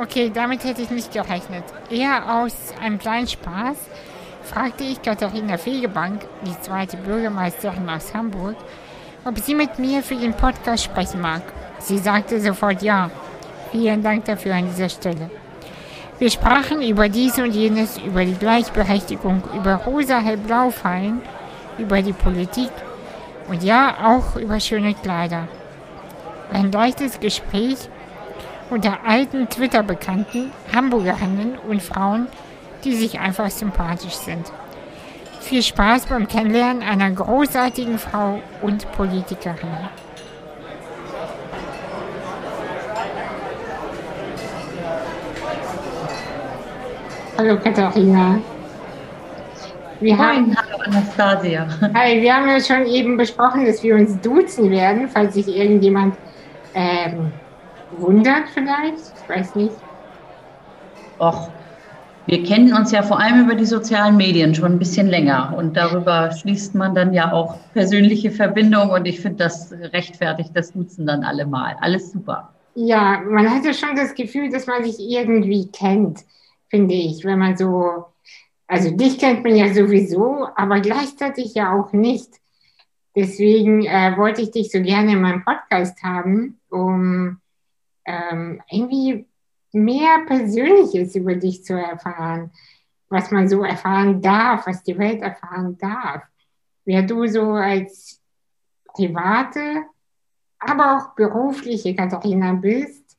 Okay, damit hätte ich nicht gerechnet. Eher aus einem kleinen Spaß fragte ich Katharina Fegebank, die zweite Bürgermeisterin aus Hamburg, ob sie mit mir für den Podcast sprechen mag. Sie sagte sofort ja. Vielen Dank dafür an dieser Stelle. Wir sprachen über dies und jenes, über die Gleichberechtigung, über rosa-hellblau-Fallen, über die Politik und ja, auch über schöne Kleider. Ein leichtes Gespräch unter alten Twitter-Bekannten, Hamburgerinnen und Frauen, die sich einfach sympathisch sind. Viel Spaß beim Kennenlernen einer großartigen Frau und Politikerin. Hallo Katharina. Wir Moin, haben, hallo Anastasia. Hi, wir haben ja schon eben besprochen, dass wir uns duzen werden, falls sich irgendjemand ähm, wundert vielleicht. Ich weiß nicht. Och, wir kennen uns ja vor allem über die sozialen Medien schon ein bisschen länger und darüber schließt man dann ja auch persönliche Verbindungen und ich finde das rechtfertigt das Duzen dann alle mal. Alles super. Ja, man hatte schon das Gefühl, dass man sich irgendwie kennt finde ich, wenn man so, also dich kennt man ja sowieso, aber gleichzeitig ja auch nicht. Deswegen äh, wollte ich dich so gerne in meinem Podcast haben, um ähm, irgendwie mehr Persönliches über dich zu erfahren, was man so erfahren darf, was die Welt erfahren darf. Wer du so als private, aber auch berufliche Katharina bist.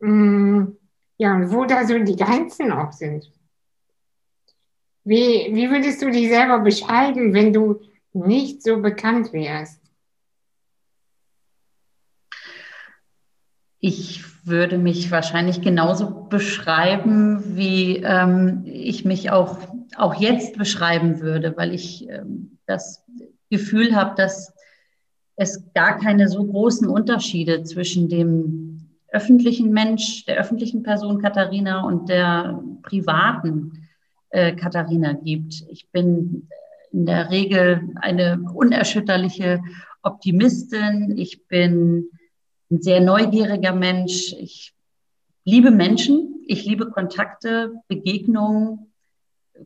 Mh, mm, ja, und wo da so die Grenzen auch sind. Wie, wie würdest du dich selber beschreiben, wenn du nicht so bekannt wärst? Ich würde mich wahrscheinlich genauso beschreiben, wie ähm, ich mich auch, auch jetzt beschreiben würde, weil ich ähm, das Gefühl habe, dass es gar keine so großen Unterschiede zwischen dem öffentlichen Mensch, der öffentlichen Person Katharina und der privaten äh, Katharina gibt. Ich bin in der Regel eine unerschütterliche Optimistin. Ich bin ein sehr neugieriger Mensch. Ich liebe Menschen. Ich liebe Kontakte, Begegnungen,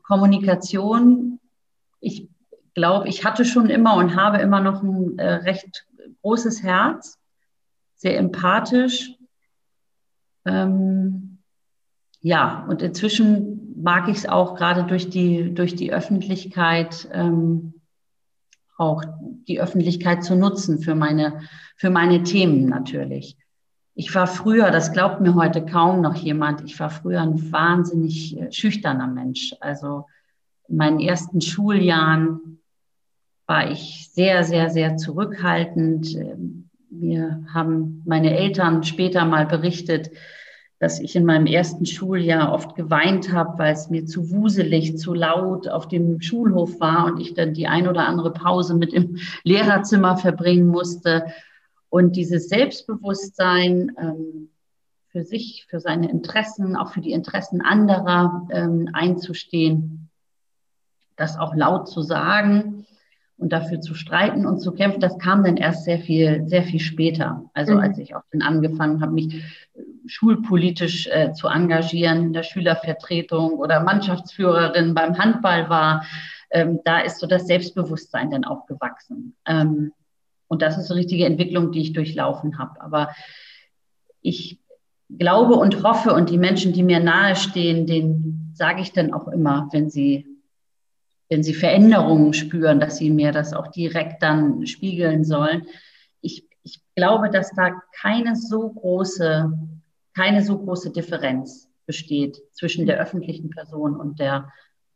Kommunikation. Ich glaube, ich hatte schon immer und habe immer noch ein äh, recht großes Herz, sehr empathisch ähm, ja, und inzwischen mag ich es auch gerade durch die, durch die Öffentlichkeit, ähm, auch die Öffentlichkeit zu nutzen für meine, für meine Themen natürlich. Ich war früher, das glaubt mir heute kaum noch jemand, ich war früher ein wahnsinnig äh, schüchterner Mensch. Also in meinen ersten Schuljahren war ich sehr, sehr, sehr zurückhaltend. Ähm, mir haben meine Eltern später mal berichtet, dass ich in meinem ersten Schuljahr oft geweint habe, weil es mir zu wuselig, zu laut auf dem Schulhof war und ich dann die ein oder andere Pause mit im Lehrerzimmer verbringen musste. Und dieses Selbstbewusstsein ähm, für sich, für seine Interessen, auch für die Interessen anderer ähm, einzustehen, das auch laut zu sagen und dafür zu streiten und zu kämpfen, das kam dann erst sehr viel, sehr viel später. Also mhm. als ich auch dann angefangen habe, mich schulpolitisch äh, zu engagieren, in der Schülervertretung oder Mannschaftsführerin beim Handball war, ähm, da ist so das Selbstbewusstsein dann auch gewachsen. Ähm, und das ist so richtige Entwicklung, die ich durchlaufen habe. Aber ich glaube und hoffe und die Menschen, die mir nahestehen, denen sage ich dann auch immer, wenn sie, wenn sie Veränderungen spüren, dass sie mir das auch direkt dann spiegeln sollen. Ich, ich glaube, dass da keine so große keine so große Differenz besteht zwischen der öffentlichen Person und der,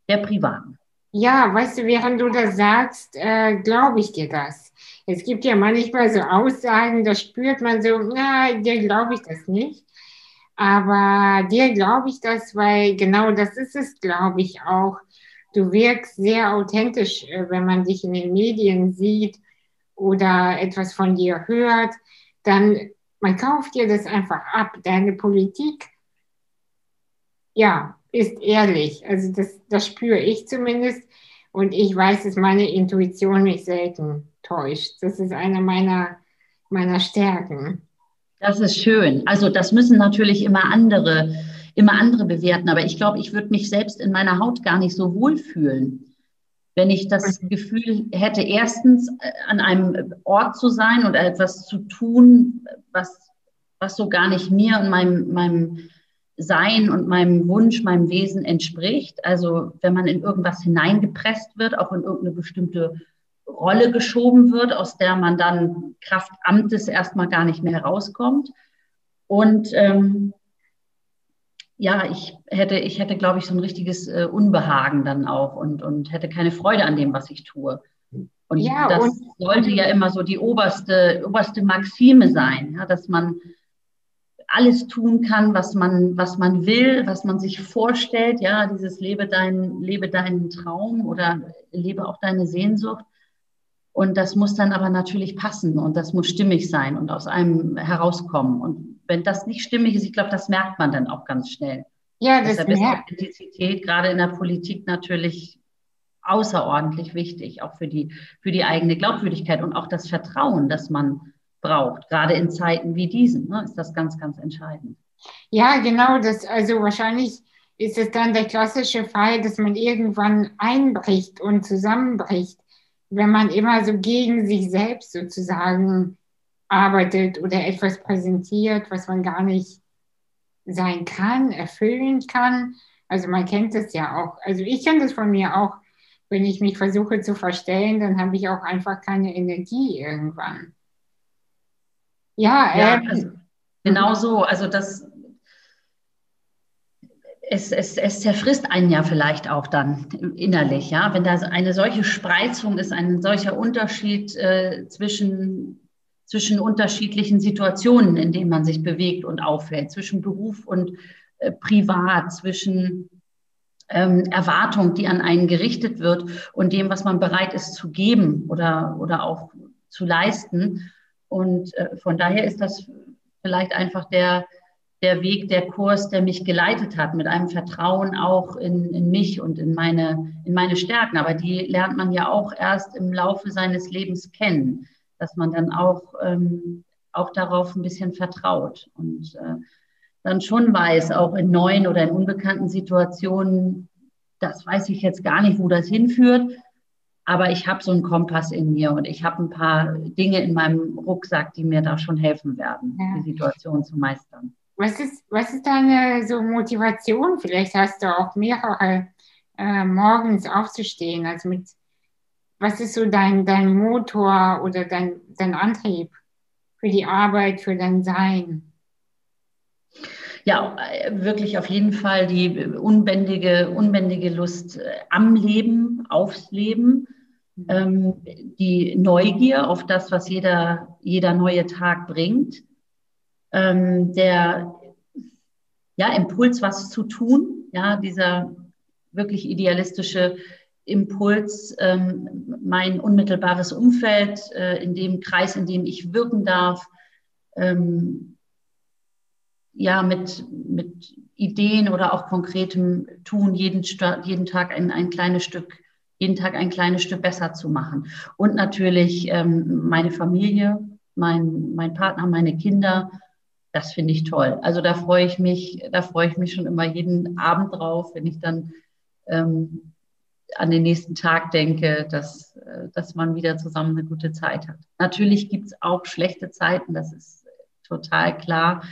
der privaten. Ja, weißt du, während du das sagst, äh, glaube ich dir das. Es gibt ja manchmal so Aussagen, da spürt man so, na, dir glaube ich das nicht. Aber dir glaube ich das, weil genau das ist es, glaube ich auch. Du wirkst sehr authentisch, äh, wenn man dich in den Medien sieht oder etwas von dir hört. Dann man kauft dir das einfach ab. Deine Politik, ja, ist ehrlich. Also das, das spüre ich zumindest. Und ich weiß, dass meine Intuition mich selten täuscht. Das ist eine meiner, meiner Stärken. Das ist schön. Also das müssen natürlich immer andere, immer andere bewerten. Aber ich glaube, ich würde mich selbst in meiner Haut gar nicht so wohlfühlen, wenn ich das Gefühl hätte, erstens äh, an einem Ort zu sein oder etwas zu tun, was, was so gar nicht mir und meinem, meinem sein und meinem Wunsch, meinem Wesen entspricht. Also wenn man in irgendwas hineingepresst wird, auch in irgendeine bestimmte Rolle geschoben wird, aus der man dann Kraft Amtes erstmal gar nicht mehr herauskommt. Und ähm, ja, ich hätte, ich hätte, glaube ich, so ein richtiges äh, Unbehagen dann auch und, und hätte keine Freude an dem, was ich tue. Und ja, das und sollte ja immer so die oberste, oberste Maxime sein, ja, dass man alles tun kann, was man, was man will, was man sich vorstellt. Ja, dieses lebe deinen, lebe deinen Traum oder lebe auch deine Sehnsucht. Und das muss dann aber natürlich passen und das muss stimmig sein und aus einem herauskommen. Und wenn das nicht stimmig ist, ich glaube, das merkt man dann auch ganz schnell. Ja, das Deshalb ist Authentizität gerade in der Politik natürlich außerordentlich wichtig, auch für die, für die eigene Glaubwürdigkeit und auch das Vertrauen, das man braucht. Gerade in Zeiten wie diesen ne, ist das ganz, ganz entscheidend. Ja, genau. Das, also wahrscheinlich ist es dann der klassische Fall, dass man irgendwann einbricht und zusammenbricht, wenn man immer so gegen sich selbst sozusagen arbeitet oder etwas präsentiert, was man gar nicht sein kann, erfüllen kann. Also man kennt das ja auch. Also ich kenne das von mir auch. Wenn ich mich versuche zu verstellen, dann habe ich auch einfach keine Energie irgendwann. Ja, ja ähm, also genau so. Also das, es, es, es zerfrisst einen ja vielleicht auch dann innerlich, ja, wenn da eine solche Spreizung ist, ein solcher Unterschied äh, zwischen, zwischen unterschiedlichen Situationen, in denen man sich bewegt und auffällt, zwischen Beruf und äh, Privat, zwischen ähm, Erwartung, die an einen gerichtet wird und dem, was man bereit ist zu geben oder, oder auch zu leisten. Und äh, von daher ist das vielleicht einfach der, der Weg, der Kurs, der mich geleitet hat, mit einem Vertrauen auch in, in mich und in meine, in meine Stärken. Aber die lernt man ja auch erst im Laufe seines Lebens kennen, dass man dann auch, ähm, auch darauf ein bisschen vertraut und äh, dann schon weiß, auch in neuen oder in unbekannten Situationen, das weiß ich jetzt gar nicht, wo das hinführt, aber ich habe so einen Kompass in mir und ich habe ein paar Dinge in meinem Rucksack, die mir da schon helfen werden, ja. die Situation zu meistern. Was ist, was ist deine so Motivation? Vielleicht hast du auch mehrere äh, morgens aufzustehen. Also mit was ist so dein, dein Motor oder dein, dein Antrieb für die Arbeit, für dein Sein? Ja, wirklich auf jeden Fall die unbändige, unbändige Lust äh, am Leben, aufs Leben, mhm. ähm, die Neugier auf das, was jeder, jeder neue Tag bringt, ähm, der ja, Impuls, was zu tun, ja, dieser wirklich idealistische Impuls, ähm, mein unmittelbares Umfeld, äh, in dem Kreis, in dem ich wirken darf, ähm, ja mit, mit Ideen oder auch konkretem Tun jeden, jeden Tag ein, ein kleines Stück, jeden Tag ein kleines Stück besser zu machen. Und natürlich ähm, meine Familie, mein, mein Partner, meine Kinder, das finde ich toll. Also da freue ich mich, da freue ich mich schon immer jeden Abend drauf, wenn ich dann ähm, an den nächsten Tag denke, dass, äh, dass man wieder zusammen eine gute Zeit hat. Natürlich gibt es auch schlechte Zeiten, das ist total klar.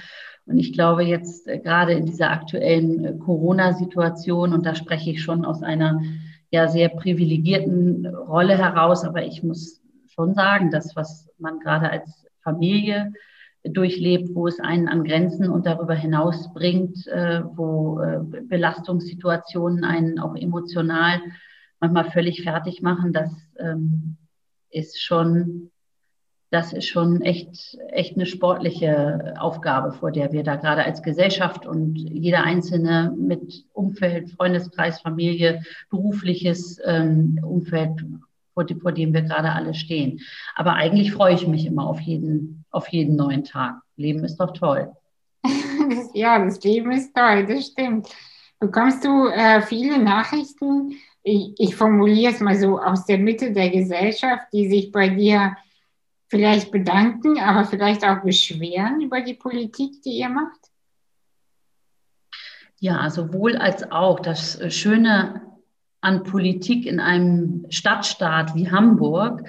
Und ich glaube jetzt äh, gerade in dieser aktuellen äh, Corona-Situation, und da spreche ich schon aus einer ja sehr privilegierten Rolle heraus, aber ich muss schon sagen, das, was man gerade als Familie durchlebt, wo es einen an Grenzen und darüber hinaus bringt, äh, wo Belastungssituationen einen auch emotional manchmal völlig fertig machen, das ähm, ist schon das ist schon echt, echt eine sportliche Aufgabe, vor der wir da gerade als Gesellschaft und jeder Einzelne mit Umfeld, Freundeskreis, Familie, berufliches ähm, Umfeld, vor dem wir gerade alle stehen. Aber eigentlich freue ich mich immer auf jeden, auf jeden neuen Tag. Leben ist doch toll. ja, das Leben ist toll, das stimmt. Bekommst du äh, viele Nachrichten, ich, ich formuliere es mal so, aus der Mitte der Gesellschaft, die sich bei dir vielleicht bedanken, aber vielleicht auch beschweren über die Politik, die ihr macht? Ja, sowohl als auch. Das Schöne an Politik in einem Stadtstaat wie Hamburg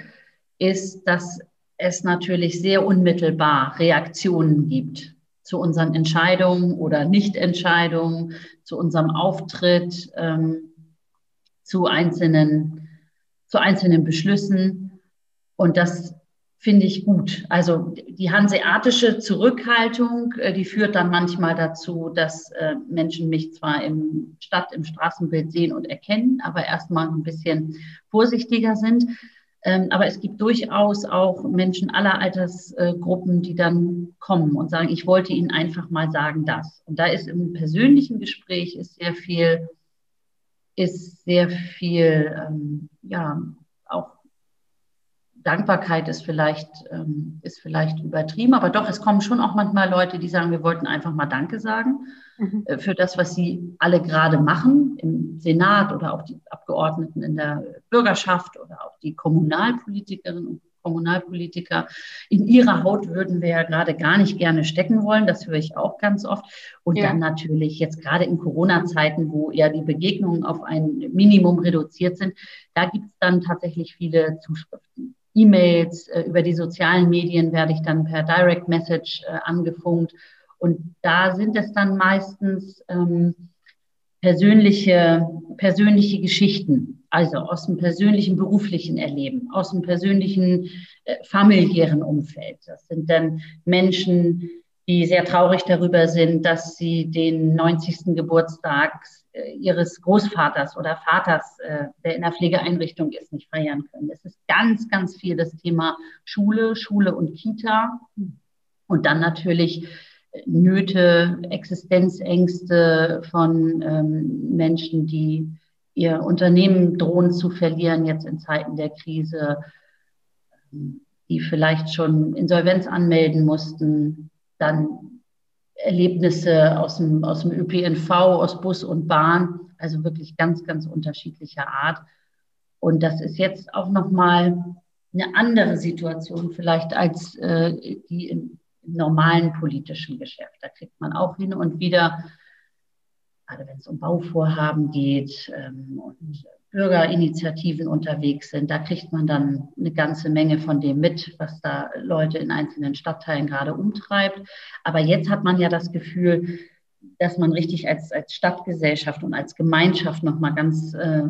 ist, dass es natürlich sehr unmittelbar Reaktionen gibt zu unseren Entscheidungen oder Nichtentscheidungen, zu unserem Auftritt, ähm, zu einzelnen, zu einzelnen Beschlüssen. Und das finde ich gut. Also die hanseatische Zurückhaltung, äh, die führt dann manchmal dazu, dass äh, Menschen mich zwar im Stadt, im Straßenbild sehen und erkennen, aber erstmal ein bisschen vorsichtiger sind. Ähm, aber es gibt durchaus auch Menschen aller Altersgruppen, die dann kommen und sagen, ich wollte Ihnen einfach mal sagen das. Und da ist im persönlichen Gespräch ist sehr viel, ist sehr viel, ähm, ja, auch Dankbarkeit ist vielleicht, ähm, ist vielleicht übertrieben, aber doch, es kommen schon auch manchmal Leute, die sagen, wir wollten einfach mal Danke sagen mhm. äh, für das, was sie alle gerade machen im Senat oder auch die Abgeordneten in der Bürgerschaft die Kommunalpolitikerinnen und Kommunalpolitiker. In ihrer Haut würden wir ja gerade gar nicht gerne stecken wollen. Das höre ich auch ganz oft. Und ja. dann natürlich jetzt gerade in Corona-Zeiten, wo ja die Begegnungen auf ein Minimum reduziert sind, da gibt es dann tatsächlich viele Zuschriften. E-Mails, äh, über die sozialen Medien werde ich dann per Direct Message äh, angefunkt. Und da sind es dann meistens ähm, persönliche, persönliche Geschichten, also aus dem persönlichen beruflichen Erleben, aus dem persönlichen äh, familiären Umfeld. Das sind dann Menschen, die sehr traurig darüber sind, dass sie den 90. Geburtstag äh, ihres Großvaters oder Vaters, äh, der in der Pflegeeinrichtung ist, nicht feiern können. Es ist ganz, ganz viel das Thema Schule, Schule und Kita und dann natürlich äh, Nöte, Existenzängste von ähm, Menschen, die ihr Unternehmen drohen zu verlieren jetzt in Zeiten der Krise, die vielleicht schon Insolvenz anmelden mussten, dann Erlebnisse aus dem, aus dem ÖPNV, aus Bus und Bahn, also wirklich ganz, ganz unterschiedlicher Art. Und das ist jetzt auch nochmal eine andere Situation vielleicht als äh, die im, im normalen politischen Geschäft. Da kriegt man auch hin und wieder, gerade wenn es um Bauvorhaben geht ähm, und Bürgerinitiativen unterwegs sind. Da kriegt man dann eine ganze Menge von dem mit, was da Leute in einzelnen Stadtteilen gerade umtreibt. Aber jetzt hat man ja das Gefühl, dass man richtig als, als Stadtgesellschaft und als Gemeinschaft nochmal ganz äh,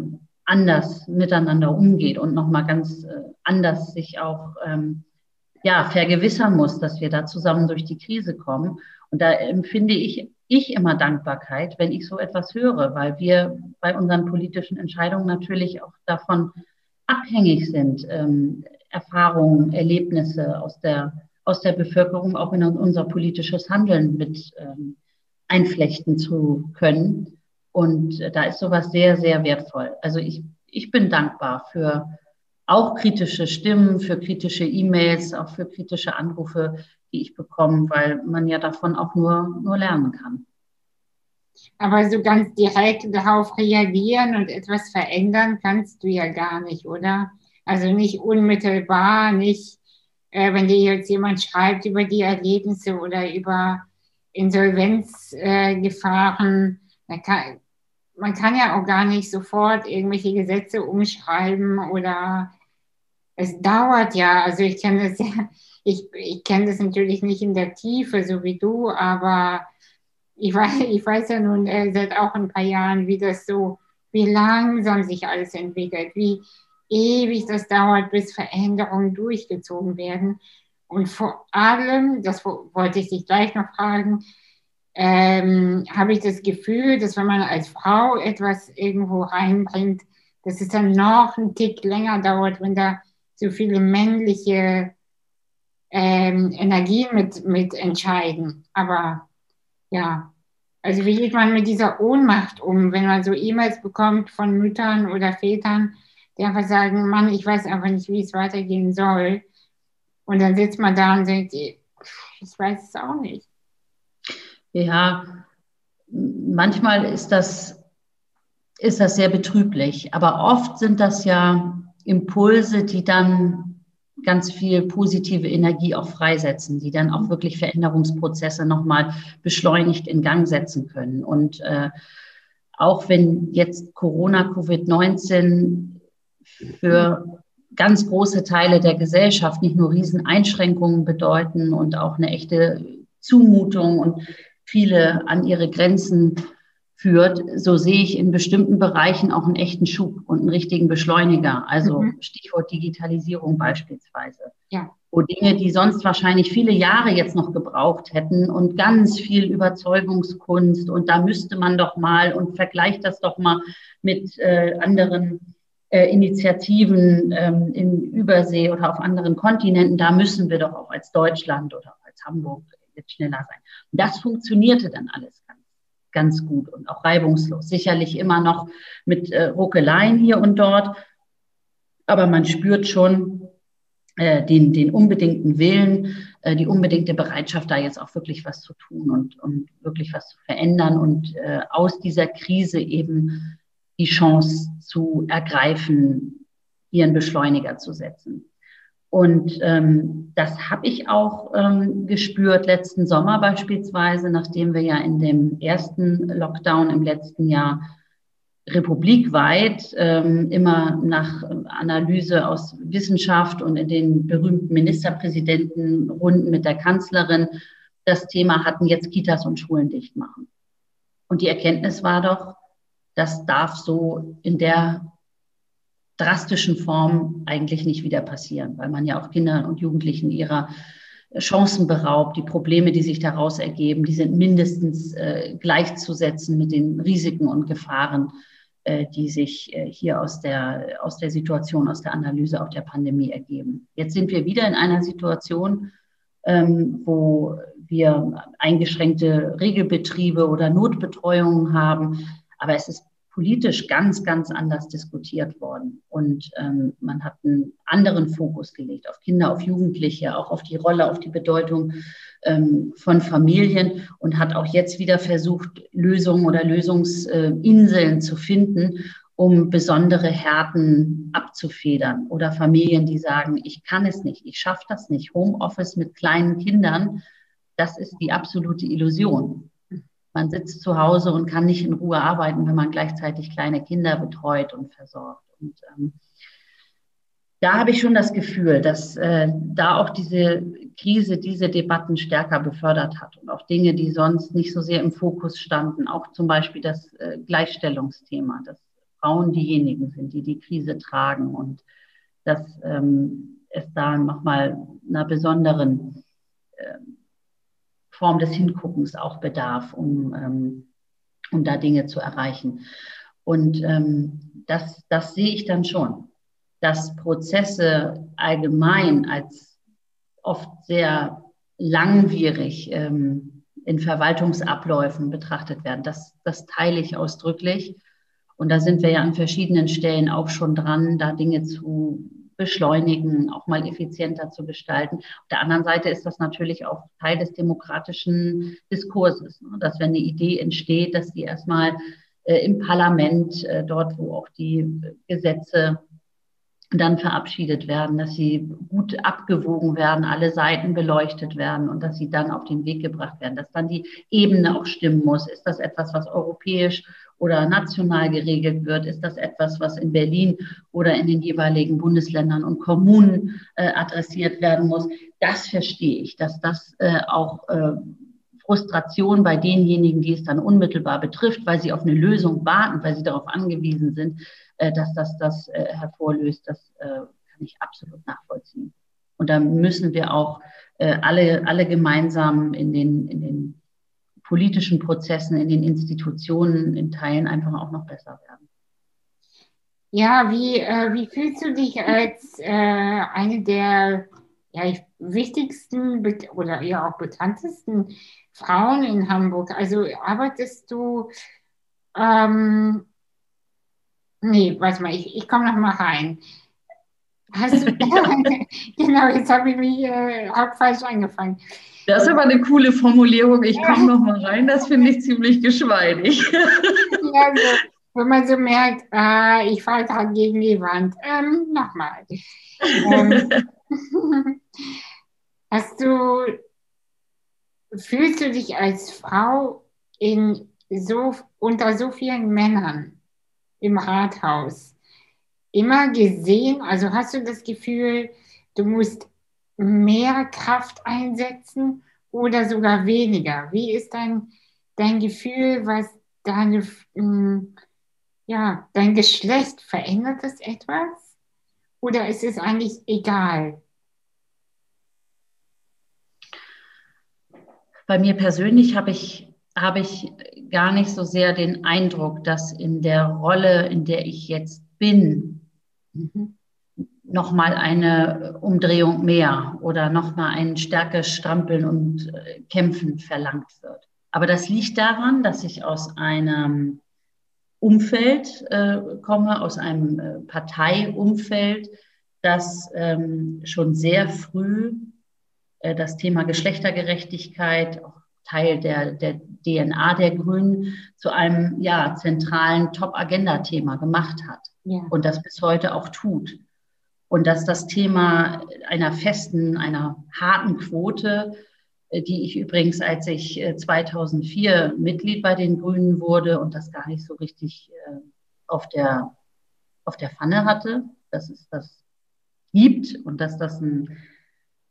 anders miteinander umgeht und nochmal ganz äh, anders sich auch ähm, ja, vergewissern muss, dass wir da zusammen durch die Krise kommen. Und da empfinde ich ich immer Dankbarkeit, wenn ich so etwas höre, weil wir bei unseren politischen Entscheidungen natürlich auch davon abhängig sind, ähm, Erfahrungen, Erlebnisse aus der, aus der Bevölkerung auch in unser politisches Handeln mit ähm, einflechten zu können. Und da ist sowas sehr, sehr wertvoll. Also ich, ich bin dankbar für auch kritische Stimmen, für kritische E-Mails, auch für kritische Anrufe, die ich bekomme, weil man ja davon auch nur, nur lernen kann. Aber so ganz direkt darauf reagieren und etwas verändern kannst du ja gar nicht, oder? Also nicht unmittelbar, nicht, äh, wenn dir jetzt jemand schreibt über die Erlebnisse oder über Insolvenzgefahren, äh, man kann ja auch gar nicht sofort irgendwelche Gesetze umschreiben oder es dauert ja. Also ich kenne das ja ich, ich kenne das natürlich nicht in der Tiefe, so wie du, aber ich weiß, ich weiß ja nun äh, seit auch ein paar Jahren, wie das so, wie langsam sich alles entwickelt, wie ewig das dauert, bis Veränderungen durchgezogen werden. Und vor allem, das wollte ich dich gleich noch fragen, ähm, habe ich das Gefühl, dass wenn man als Frau etwas irgendwo reinbringt, dass es dann noch einen Tick länger dauert, wenn da so viele männliche ähm, Energien mit, mit entscheiden. Aber ja, also wie geht man mit dieser Ohnmacht um, wenn man so E-Mails bekommt von Müttern oder Vätern, die einfach sagen, Mann, ich weiß einfach nicht, wie es weitergehen soll. Und dann sitzt man da und denkt, ich weiß es auch nicht. Ja, manchmal ist das, ist das sehr betrüblich, aber oft sind das ja Impulse, die dann ganz viel positive Energie auch freisetzen, die dann auch wirklich Veränderungsprozesse nochmal beschleunigt in Gang setzen können. Und äh, auch wenn jetzt Corona, Covid-19 für ganz große Teile der Gesellschaft nicht nur Rieseneinschränkungen bedeuten und auch eine echte Zumutung und viele an ihre Grenzen führt, so sehe ich in bestimmten Bereichen auch einen echten Schub und einen richtigen Beschleuniger. Also mhm. Stichwort Digitalisierung beispielsweise. Ja. Wo Dinge, die sonst wahrscheinlich viele Jahre jetzt noch gebraucht hätten und ganz viel Überzeugungskunst und da müsste man doch mal und vergleicht das doch mal mit äh, anderen äh, Initiativen ähm, in Übersee oder auf anderen Kontinenten, da müssen wir doch auch als Deutschland oder als Hamburg jetzt schneller sein. Und das funktionierte dann alles ganz, ganz gut und auch reibungslos. Sicherlich immer noch mit äh, Ruckeleien hier und dort, aber man spürt schon äh, den, den unbedingten Willen, äh, die unbedingte Bereitschaft, da jetzt auch wirklich was zu tun und, und wirklich was zu verändern und äh, aus dieser Krise eben die Chance zu ergreifen, ihren Beschleuniger zu setzen. Und ähm, das habe ich auch ähm, gespürt letzten Sommer beispielsweise, nachdem wir ja in dem ersten Lockdown im letzten Jahr republikweit ähm, immer nach Analyse aus Wissenschaft und in den berühmten Ministerpräsidentenrunden mit der Kanzlerin das Thema hatten, jetzt Kitas und Schulen dicht machen. Und die Erkenntnis war doch, das darf so in der drastischen Form eigentlich nicht wieder passieren, weil man ja auch Kindern und Jugendlichen ihrer Chancen beraubt. Die Probleme, die sich daraus ergeben, die sind mindestens äh, gleichzusetzen mit den Risiken und Gefahren, äh, die sich äh, hier aus der, aus der Situation, aus der Analyse auch der Pandemie ergeben. Jetzt sind wir wieder in einer Situation, ähm, wo wir eingeschränkte Regelbetriebe oder Notbetreuungen haben. Aber es ist politisch ganz, ganz anders diskutiert worden. Und ähm, man hat einen anderen Fokus gelegt auf Kinder, auf Jugendliche, auch auf die Rolle, auf die Bedeutung ähm, von Familien und hat auch jetzt wieder versucht, Lösungen oder Lösungsinseln zu finden, um besondere Härten abzufedern oder Familien, die sagen, ich kann es nicht, ich schaffe das nicht. Homeoffice mit kleinen Kindern, das ist die absolute Illusion man sitzt zu Hause und kann nicht in Ruhe arbeiten, wenn man gleichzeitig kleine Kinder betreut und versorgt. Und ähm, da habe ich schon das Gefühl, dass äh, da auch diese Krise diese Debatten stärker befördert hat und auch Dinge, die sonst nicht so sehr im Fokus standen, auch zum Beispiel das äh, Gleichstellungsthema, dass Frauen diejenigen sind, die die Krise tragen und dass ähm, es da nochmal einer besonderen äh, Form des Hinguckens auch bedarf, um, ähm, um da Dinge zu erreichen. Und ähm, das, das sehe ich dann schon, dass Prozesse allgemein als oft sehr langwierig ähm, in Verwaltungsabläufen betrachtet werden. Das, das teile ich ausdrücklich. Und da sind wir ja an verschiedenen Stellen auch schon dran, da Dinge zu beschleunigen, auch mal effizienter zu gestalten. Auf der anderen Seite ist das natürlich auch Teil des demokratischen Diskurses, ne? dass wenn eine Idee entsteht, dass die erstmal äh, im Parlament, äh, dort wo auch die Gesetze dann verabschiedet werden, dass sie gut abgewogen werden, alle Seiten beleuchtet werden und dass sie dann auf den Weg gebracht werden, dass dann die Ebene auch stimmen muss. Ist das etwas, was europäisch oder national geregelt wird? Ist das etwas, was in Berlin oder in den jeweiligen Bundesländern und Kommunen äh, adressiert werden muss? Das verstehe ich, dass das äh, auch äh, Frustration bei denjenigen, die es dann unmittelbar betrifft, weil sie auf eine Lösung warten, weil sie darauf angewiesen sind, äh, dass das das äh, hervorlöst. Das äh, kann ich absolut nachvollziehen. Und da müssen wir auch alle, alle gemeinsam in den, in den politischen Prozessen, in den Institutionen in Teilen einfach auch noch besser werden. Ja, wie, äh, wie fühlst du dich als äh, eine der ja, wichtigsten oder eher auch bekanntesten Frauen in Hamburg? Also arbeitest du, ähm, nee, warte mal, ich, ich komme noch mal rein. Hast du, genau, jetzt habe ich mich äh, auch falsch angefangen. Das ist aber eine coole Formulierung. Ich komme noch mal rein. Das finde ich ziemlich geschmeidig. ja, so. Wenn man so merkt, äh, ich fahre gerade gegen die Wand. Ähm, Nochmal. ähm, hast du, fühlst du dich als Frau in so, unter so vielen Männern im Rathaus immer gesehen? Also hast du das Gefühl, du musst mehr Kraft einsetzen oder sogar weniger? Wie ist dein, dein Gefühl, was deine, hm, ja, dein Geschlecht verändert es etwas? Oder ist es eigentlich egal? Bei mir persönlich habe ich, habe ich gar nicht so sehr den Eindruck, dass in der Rolle, in der ich jetzt bin, mhm nochmal eine Umdrehung mehr oder nochmal ein stärkeres Strampeln und äh, Kämpfen verlangt wird. Aber das liegt daran, dass ich aus einem Umfeld äh, komme, aus einem äh, Parteiumfeld, das ähm, schon sehr früh äh, das Thema Geschlechtergerechtigkeit, auch Teil der, der DNA der Grünen, zu einem ja, zentralen Top-Agenda-Thema gemacht hat ja. und das bis heute auch tut. Und dass das Thema einer festen, einer harten Quote, äh, die ich übrigens, als ich 2004 äh, Mitglied bei den Grünen wurde und das gar nicht so richtig äh, auf der, auf der Pfanne hatte, dass es das gibt und dass das ein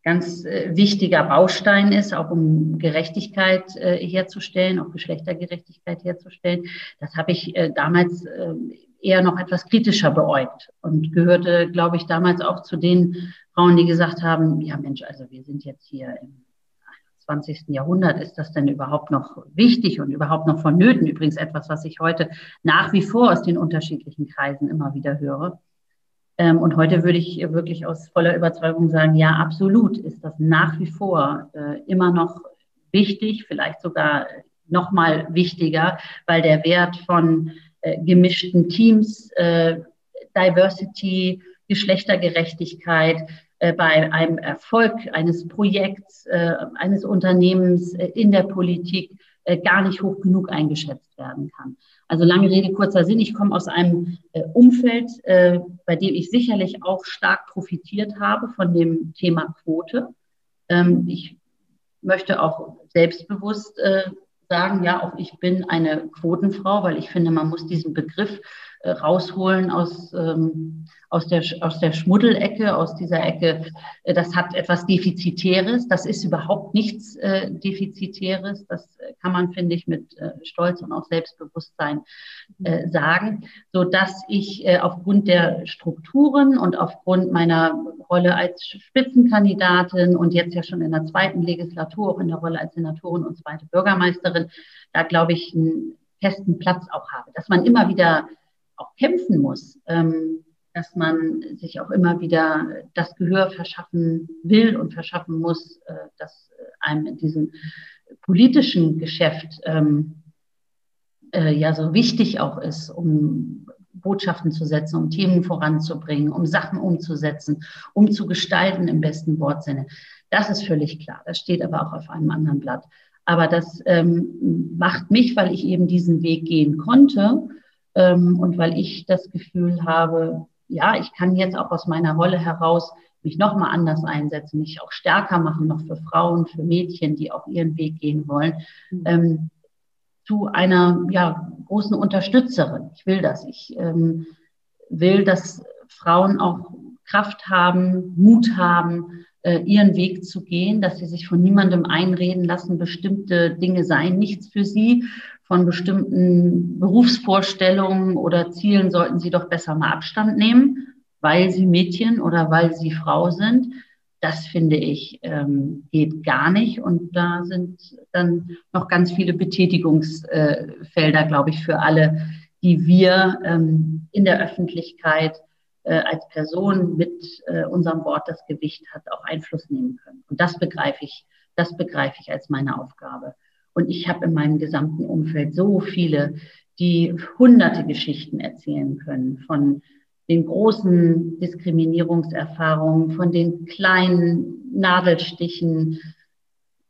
ganz wichtiger Baustein ist, auch um Gerechtigkeit herzustellen, auch Geschlechtergerechtigkeit herzustellen. Das habe ich damals eher noch etwas kritischer beäugt und gehörte, glaube ich, damals auch zu den Frauen, die gesagt haben, ja Mensch, also wir sind jetzt hier im 20. Jahrhundert, ist das denn überhaupt noch wichtig und überhaupt noch vonnöten? Übrigens etwas, was ich heute nach wie vor aus den unterschiedlichen Kreisen immer wieder höre. Ähm, und heute würde ich wirklich aus voller Überzeugung sagen, ja, absolut ist das nach wie vor äh, immer noch wichtig, vielleicht sogar noch mal wichtiger, weil der Wert von äh, gemischten Teams, äh, Diversity, Geschlechtergerechtigkeit, äh, bei einem Erfolg eines Projekts, äh, eines Unternehmens äh, in der Politik äh, gar nicht hoch genug eingeschätzt werden kann. Also lange Rede, kurzer Sinn. Ich komme aus einem Umfeld, bei dem ich sicherlich auch stark profitiert habe von dem Thema Quote. Ähm, ich möchte auch selbstbewusst sagen, ja, auch ich bin eine Quotenfrau, weil ich finde, man muss diesen Begriff rausholen aus, ähm, aus, der, aus der Schmuddelecke, aus dieser Ecke. Äh, das hat etwas Defizitäres. Das ist überhaupt nichts äh, Defizitäres. Das äh, kann man, finde ich, mit äh, Stolz und auch Selbstbewusstsein äh, sagen, so dass ich aufgrund der Strukturen und aufgrund meiner Rolle als Spitzenkandidatin und jetzt ja schon in der zweiten Legislatur, auch in der Rolle als Senatorin und zweite Bürgermeisterin, da glaube ich einen festen Platz auch habe, dass man immer wieder auch kämpfen muss, ähm, dass man sich auch immer wieder das Gehör verschaffen will und verschaffen muss, äh, dass einem in diesem politischen Geschäft ähm, äh, ja so wichtig auch ist, um Botschaften zu setzen, um Themen voranzubringen, um Sachen umzusetzen, um zu gestalten im besten Wortsinne. Das ist völlig klar. Das steht aber auch auf einem anderen Blatt. Aber das ähm, macht mich, weil ich eben diesen Weg gehen konnte, ähm, und weil ich das Gefühl habe, ja, ich kann jetzt auch aus meiner Rolle heraus mich nochmal anders einsetzen, mich auch stärker machen, noch für Frauen, für Mädchen, die auch ihren Weg gehen wollen, mhm. ähm, zu einer ja, großen Unterstützerin. Ich will das. Ich ähm, will, dass Frauen auch Kraft haben, Mut haben, äh, ihren Weg zu gehen, dass sie sich von niemandem einreden lassen, bestimmte Dinge seien nichts für sie von bestimmten Berufsvorstellungen oder Zielen sollten sie doch besser mal Abstand nehmen, weil sie Mädchen oder weil sie Frau sind. Das finde ich ähm, geht gar nicht. Und da sind dann noch ganz viele Betätigungsfelder, glaube ich, für alle, die wir ähm, in der Öffentlichkeit äh, als Person mit äh, unserem Wort das Gewicht hat, auch Einfluss nehmen können. Und das begreife ich, das begreife ich als meine Aufgabe. Und ich habe in meinem gesamten Umfeld so viele, die hunderte Geschichten erzählen können von den großen Diskriminierungserfahrungen, von den kleinen Nadelstichen,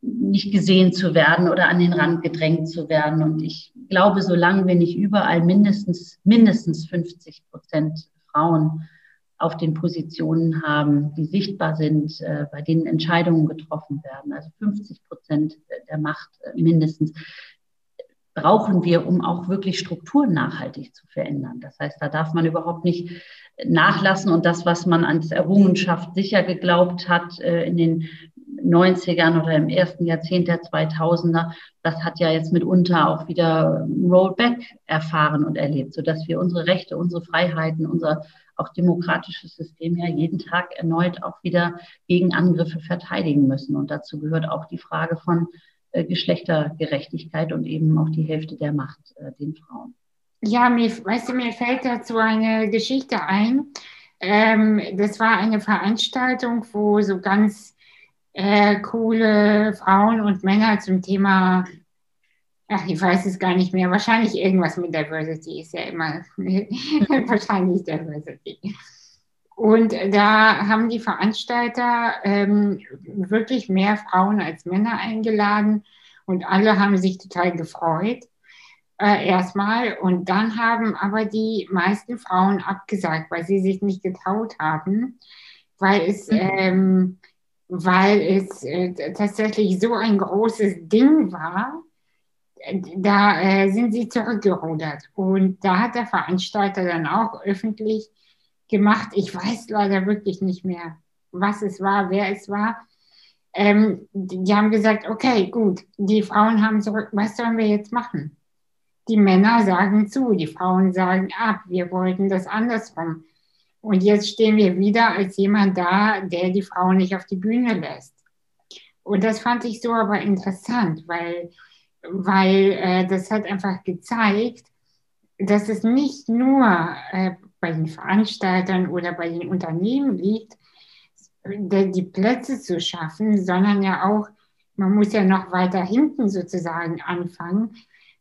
nicht gesehen zu werden oder an den Rand gedrängt zu werden. Und ich glaube, solange wir nicht überall mindestens, mindestens 50 Prozent Frauen auf den Positionen haben, die sichtbar sind, äh, bei denen Entscheidungen getroffen werden, also 50 Prozent der Macht äh, mindestens, brauchen wir, um auch wirklich Strukturen nachhaltig zu verändern. Das heißt, da darf man überhaupt nicht nachlassen und das, was man als Errungenschaft sicher geglaubt hat äh, in den 90ern oder im ersten Jahrzehnt der 2000er, das hat ja jetzt mitunter auch wieder Rollback erfahren und erlebt, sodass wir unsere Rechte, unsere Freiheiten, unser auch demokratisches System ja jeden Tag erneut auch wieder gegen Angriffe verteidigen müssen. Und dazu gehört auch die Frage von äh, Geschlechtergerechtigkeit und eben auch die Hälfte der Macht äh, den Frauen. Ja, mir, weißt du, mir fällt dazu eine Geschichte ein. Ähm, das war eine Veranstaltung, wo so ganz äh, coole Frauen und Männer zum Thema, ach, ich weiß es gar nicht mehr, wahrscheinlich irgendwas mit Diversity ist ja immer wahrscheinlich Diversity. Und da haben die Veranstalter ähm, wirklich mehr Frauen als Männer eingeladen und alle haben sich total gefreut äh, erstmal. Und dann haben aber die meisten Frauen abgesagt, weil sie sich nicht getraut haben, weil es, mhm. ähm, weil es äh, tatsächlich so ein großes Ding war. Da äh, sind sie zurückgerudert. Und da hat der Veranstalter dann auch öffentlich gemacht. Ich weiß leider wirklich nicht mehr, was es war, wer es war. Ähm, die haben gesagt, okay, gut, die Frauen haben zurück, was sollen wir jetzt machen? Die Männer sagen zu, die Frauen sagen ab, wir wollten das andersrum. Und jetzt stehen wir wieder als jemand da, der die Frauen nicht auf die Bühne lässt. Und das fand ich so aber interessant, weil, weil äh, das hat einfach gezeigt, dass es nicht nur äh, bei den Veranstaltern oder bei den Unternehmen liegt, die Plätze zu schaffen, sondern ja auch, man muss ja noch weiter hinten sozusagen anfangen,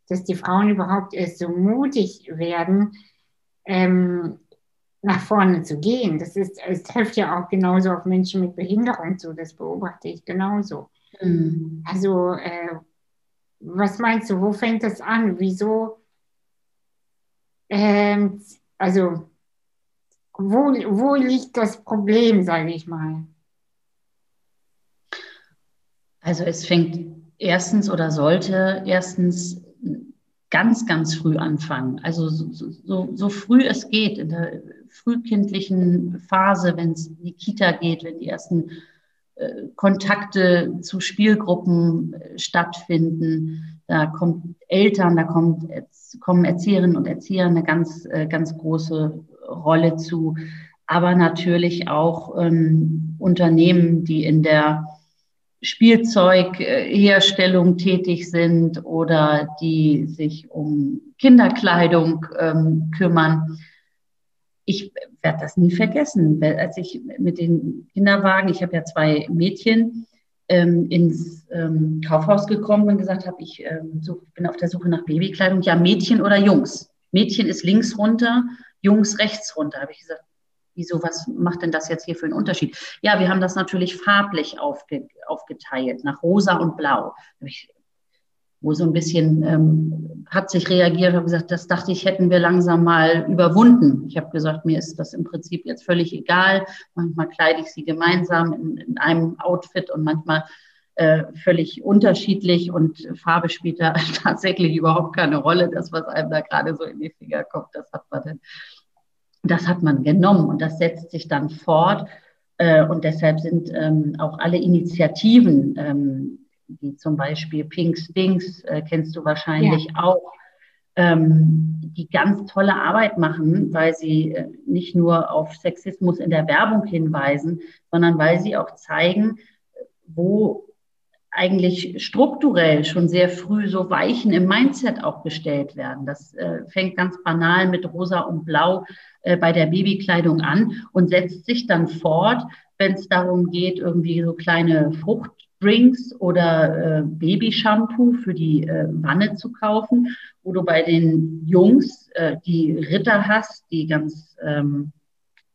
dass die Frauen überhaupt erst so mutig werden, ähm, nach vorne zu gehen. Das ist, es trifft ja auch genauso auf Menschen mit Behinderung zu, das beobachte ich genauso. Mhm. Also, äh, was meinst du, wo fängt das an? Wieso? Ähm, also, wo, wo liegt das Problem, sage ich mal? Also, es fängt erstens oder sollte erstens ganz, ganz früh anfangen. Also so, so, so früh es geht, in der frühkindlichen Phase, wenn es in die Kita geht, wenn die ersten Kontakte zu Spielgruppen äh, stattfinden. Da kommt Eltern, da kommt, kommen Erzieherinnen und Erzieher eine ganz, äh, ganz große Rolle zu. Aber natürlich auch ähm, Unternehmen, die in der Spielzeugherstellung tätig sind oder die sich um Kinderkleidung ähm, kümmern. Ich werde das nie vergessen, als ich mit den Kinderwagen, ich habe ja zwei Mädchen, ähm, ins ähm, Kaufhaus gekommen und gesagt habe, ich ähm, such, bin auf der Suche nach Babykleidung. Ja, Mädchen oder Jungs? Mädchen ist links runter, Jungs rechts runter. Habe ich gesagt, wieso, was macht denn das jetzt hier für einen Unterschied? Ja, wir haben das natürlich farblich aufge, aufgeteilt, nach rosa und blau. Wo so ein bisschen ähm, hat sich reagiert, habe gesagt, das dachte ich, hätten wir langsam mal überwunden. Ich habe gesagt, mir ist das im Prinzip jetzt völlig egal. Manchmal kleide ich sie gemeinsam in, in einem Outfit und manchmal äh, völlig unterschiedlich und Farbe spielt da tatsächlich überhaupt keine Rolle. Das, was einem da gerade so in die Finger kommt, das hat man dann das hat man genommen und das setzt sich dann fort. Äh, und deshalb sind ähm, auch alle Initiativen, ähm, wie zum Beispiel Pink Stinks, äh, kennst du wahrscheinlich ja. auch, ähm, die ganz tolle Arbeit machen, weil sie äh, nicht nur auf Sexismus in der Werbung hinweisen, sondern weil sie auch zeigen, wo eigentlich strukturell schon sehr früh so Weichen im Mindset auch gestellt werden. Das äh, fängt ganz banal mit Rosa und Blau äh, bei der Babykleidung an und setzt sich dann fort, wenn es darum geht, irgendwie so kleine Fruchtdrinks oder äh, Babyshampoo für die äh, Wanne zu kaufen, wo du bei den Jungs äh, die Ritter hast, die ganz ähm,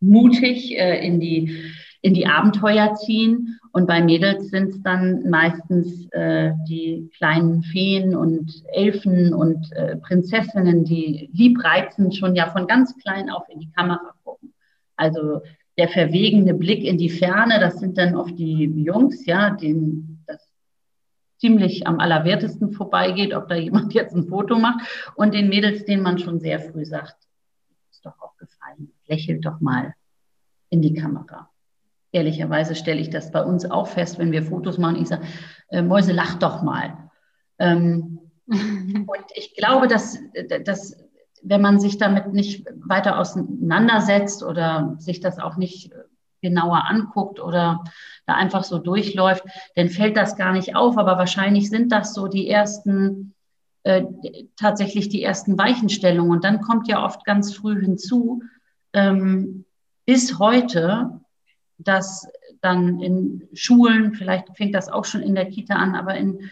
mutig äh, in die in die Abenteuer ziehen. Und bei Mädels sind es dann meistens äh, die kleinen Feen und Elfen und äh, Prinzessinnen, die liebreizend schon ja von ganz klein auf in die Kamera gucken. Also der verwegene Blick in die Ferne, das sind dann oft die Jungs, ja, denen das ziemlich am allerwertesten vorbeigeht, ob da jemand jetzt ein Foto macht. Und den Mädels, denen man schon sehr früh sagt, ist doch auch gefallen, lächelt doch mal in die Kamera. Ehrlicherweise stelle ich das bei uns auch fest, wenn wir Fotos machen. Ich sage, äh, Mäuse, lach doch mal. Ähm, und ich glaube, dass, dass wenn man sich damit nicht weiter auseinandersetzt oder sich das auch nicht genauer anguckt oder da einfach so durchläuft, dann fällt das gar nicht auf. Aber wahrscheinlich sind das so die ersten, äh, tatsächlich die ersten Weichenstellungen. Und dann kommt ja oft ganz früh hinzu, ähm, bis heute, dass dann in Schulen, vielleicht fängt das auch schon in der Kita an, aber in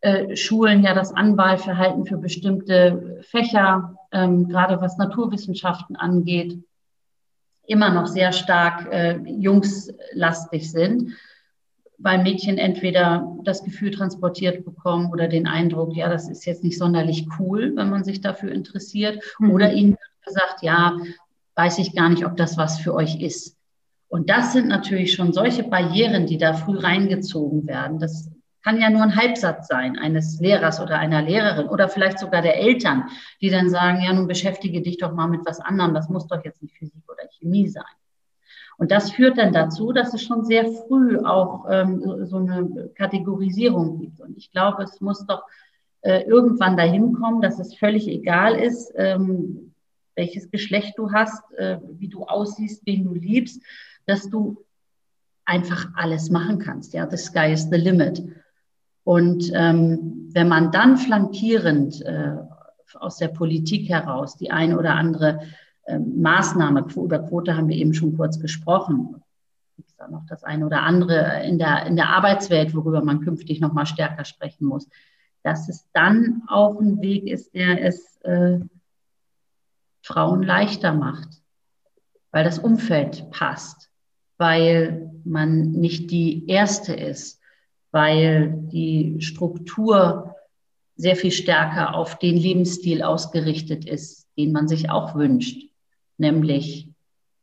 äh, Schulen ja das Anwahlverhalten für bestimmte Fächer, ähm, gerade was Naturwissenschaften angeht, immer noch sehr stark äh, jungslastig sind, weil Mädchen entweder das Gefühl transportiert bekommen oder den Eindruck, ja, das ist jetzt nicht sonderlich cool, wenn man sich dafür interessiert, mhm. oder ihnen gesagt, ja, weiß ich gar nicht, ob das was für euch ist. Und das sind natürlich schon solche Barrieren, die da früh reingezogen werden. Das kann ja nur ein Halbsatz sein eines Lehrers oder einer Lehrerin oder vielleicht sogar der Eltern, die dann sagen, ja, nun beschäftige dich doch mal mit was anderem, das muss doch jetzt nicht Physik oder Chemie sein. Und das führt dann dazu, dass es schon sehr früh auch ähm, so, eine Kategorisierung gibt. Und ich glaube, es muss doch äh, irgendwann dahin kommen, dass es völlig egal ist, ähm, welches Geschlecht du hast, äh, wie du aussiehst, wen du liebst, dass du einfach alles machen kannst. Ja, the sky is the limit. Und ähm, wenn man dann flankierend äh, aus der Politik heraus die eine oder andere äh, Maßnahme, über Quote haben wir eben schon kurz gesprochen, gibt es da noch das eine oder andere in der, in der Arbeitswelt, worüber man künftig noch mal stärker sprechen muss, dass es dann auch ein Weg ist, der es äh, Frauen leichter macht, weil das Umfeld passt, weil man nicht die Erste ist, weil die Struktur sehr viel stärker auf den Lebensstil ausgerichtet ist, den man sich auch wünscht, nämlich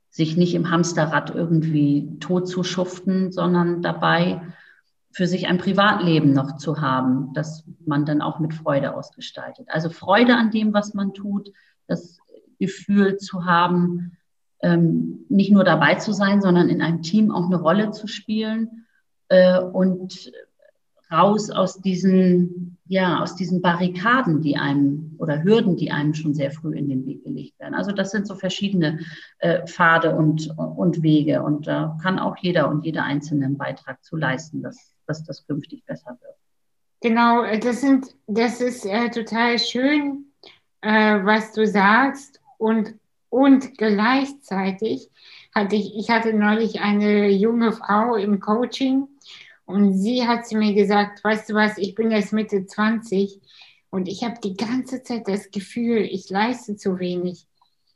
sich nicht im Hamsterrad irgendwie tot zu schuften, sondern dabei für sich ein Privatleben noch zu haben, das man dann auch mit Freude ausgestaltet. Also Freude an dem, was man tut, das Gefühl zu haben, ähm, nicht nur dabei zu sein, sondern in einem Team auch eine Rolle zu spielen äh, und raus aus diesen, ja, aus diesen Barrikaden, die einem oder Hürden, die einem schon sehr früh in den Weg gelegt werden. Also das sind so verschiedene äh, Pfade und, und Wege und da kann auch jeder und jeder Einzelne einen Beitrag zu leisten, dass, dass das künftig besser wird. Genau, äh, das sind, das ist äh, total schön, äh, was du sagst und und gleichzeitig hatte ich, ich hatte neulich eine junge Frau im Coaching und sie hat zu mir gesagt, weißt du was, ich bin jetzt Mitte 20 und ich habe die ganze Zeit das Gefühl, ich leiste zu wenig.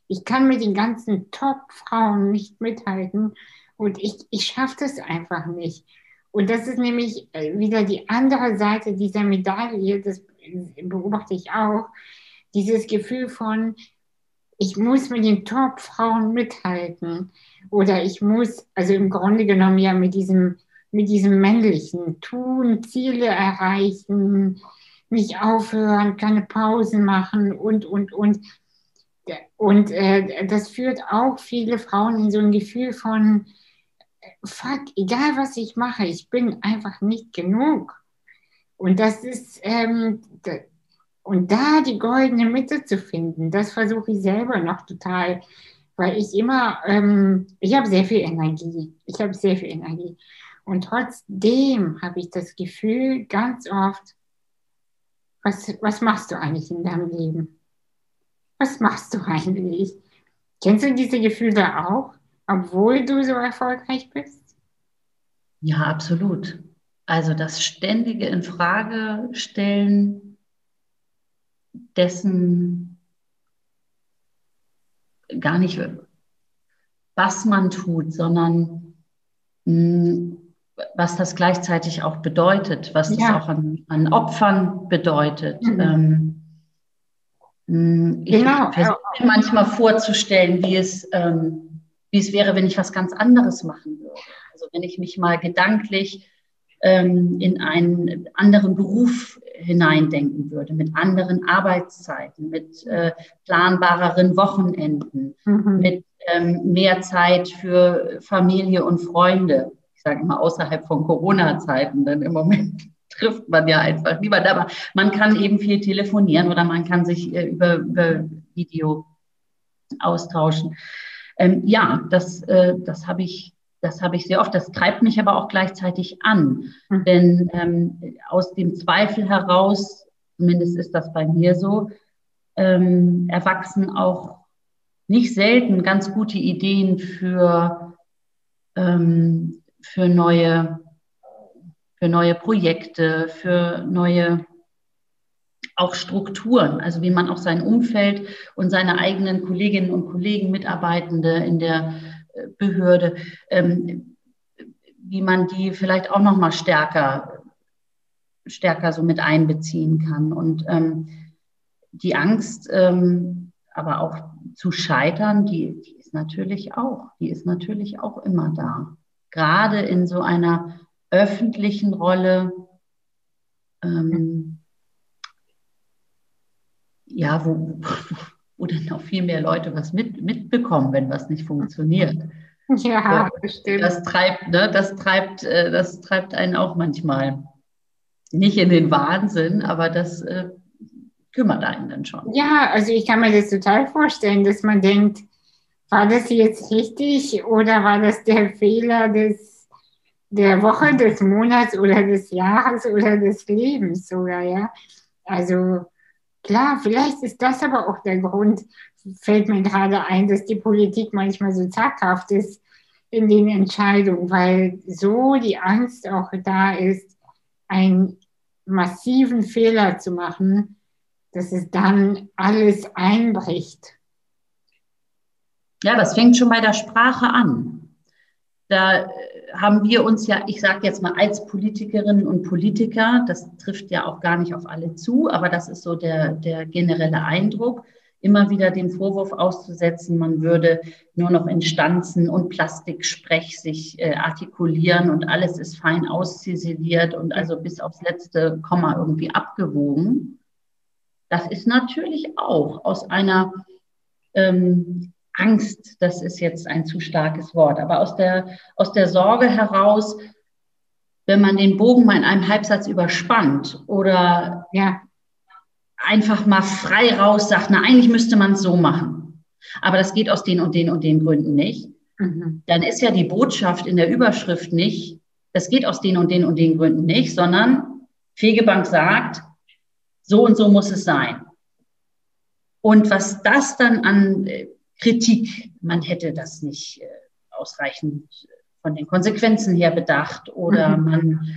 Ich kann mit den ganzen Top-Frauen nicht mithalten und ich, ich schaffe das einfach nicht. Und das ist nämlich äh, wieder die andere Seite dieser Medaille, das beobachte ich auch, dieses Gefühl von, ich muss mit den Top-Frauen mithalten. Oder ich muss, also im Grunde genommen ja mit diesem, mit diesem männlichen tun, Ziele erreichen, nicht aufhören, keine Pausen machen und, und, und. Und äh, das führt auch viele Frauen in so ein Gefühl von, fuck, egal was ich mache, ich bin einfach nicht genug. Und das ist, ähm, und da die goldene Mitte zu finden, das versuche ich selber noch total, weil ich immer, ähm, ich habe sehr viel Energie. Ich habe sehr viel Energie. Und trotzdem habe ich das Gefühl ganz oft, was, was machst du eigentlich in deinem Leben? Was machst du eigentlich? Kennst du diese Gefühle auch, obwohl du so erfolgreich bist? Ja, absolut. Also das ständige Infrage stellen, dessen gar nicht, was man tut, sondern mm, was das gleichzeitig auch bedeutet, was das auch an, an, Opfern bedeutet. Mhm. Ähm, mm, ich genau. versuche mir manchmal vorzustellen, wie es, ähm, wie es wäre, wenn ich was ganz anderes machen würde. Also wenn ich mich mal gedanklich ähm, in einen anderen Beruf hineindenken würde, mit anderen Arbeitszeiten, mit äh, planbareren Wochenenden, mhm. mit ähm, mehr Zeit für Familie und Freunde. Ich sage immer außerhalb von Corona-Zeiten, denn im Moment trifft man ja einfach niemand. Aber man kann eben viel telefonieren oder man kann sich äh, über, über Video austauschen. Ähm, ja, das, äh, das habe ich das habe ich sehr oft. Das treibt mich aber auch gleichzeitig an. Mhm. Denn ähm, aus dem Zweifel heraus, zumindest ist das bei mir so, ähm, erwachsen auch nicht selten ganz gute Ideen für, ähm, für, neue, für neue Projekte, für neue auch Strukturen, also wie man auch sein Umfeld und seine eigenen Kolleginnen und Kollegen, Mitarbeitende in der Behörde, ähm, wie man die vielleicht auch noch mal stärker, stärker so mit einbeziehen kann. Und ähm, die Angst, ähm, aber auch zu scheitern, die, die ist natürlich auch, die ist natürlich auch immer da. Gerade in so einer öffentlichen Rolle, ähm, ja, wo, wo dann noch viel mehr Leute was mit, mitbekommen, wenn was nicht funktioniert. Ja, bestimmt. Das treibt, ne, das treibt, äh, das treibt einen auch manchmal nicht in den Wahnsinn, aber das äh, kümmert einen dann schon. Ja, also ich kann mir das total vorstellen, dass man denkt, war das jetzt richtig oder war das der Fehler des, der Woche, des Monats oder des Jahres oder des Lebens sogar, ja? Also Klar, vielleicht ist das aber auch der Grund, fällt mir gerade ein, dass die Politik manchmal so zaghaft ist in den Entscheidungen, weil so die Angst auch da ist, einen massiven Fehler zu machen, dass es dann alles einbricht. Ja, das fängt schon bei der Sprache an. Da äh, haben wir uns ja, ich sage jetzt mal als Politikerinnen und Politiker, das trifft ja auch gar nicht auf alle zu, aber das ist so der, der generelle Eindruck, immer wieder den Vorwurf auszusetzen, man würde nur noch in Stanzen und Plastiksprech sich äh, artikulieren und alles ist fein ausziseliert und also bis aufs letzte Komma irgendwie abgewogen. Das ist natürlich auch aus einer ähm, Angst, das ist jetzt ein zu starkes Wort, aber aus der, aus der Sorge heraus, wenn man den Bogen mal in einem Halbsatz überspannt oder ja, einfach mal frei raus sagt, na, eigentlich müsste man es so machen. Aber das geht aus den und den und den Gründen nicht. Mhm. Dann ist ja die Botschaft in der Überschrift nicht, das geht aus den und den und den Gründen nicht, sondern Fegebank sagt, so und so muss es sein. Und was das dann an äh, Kritik, man hätte das nicht äh, ausreichend von den Konsequenzen her bedacht oder mhm. man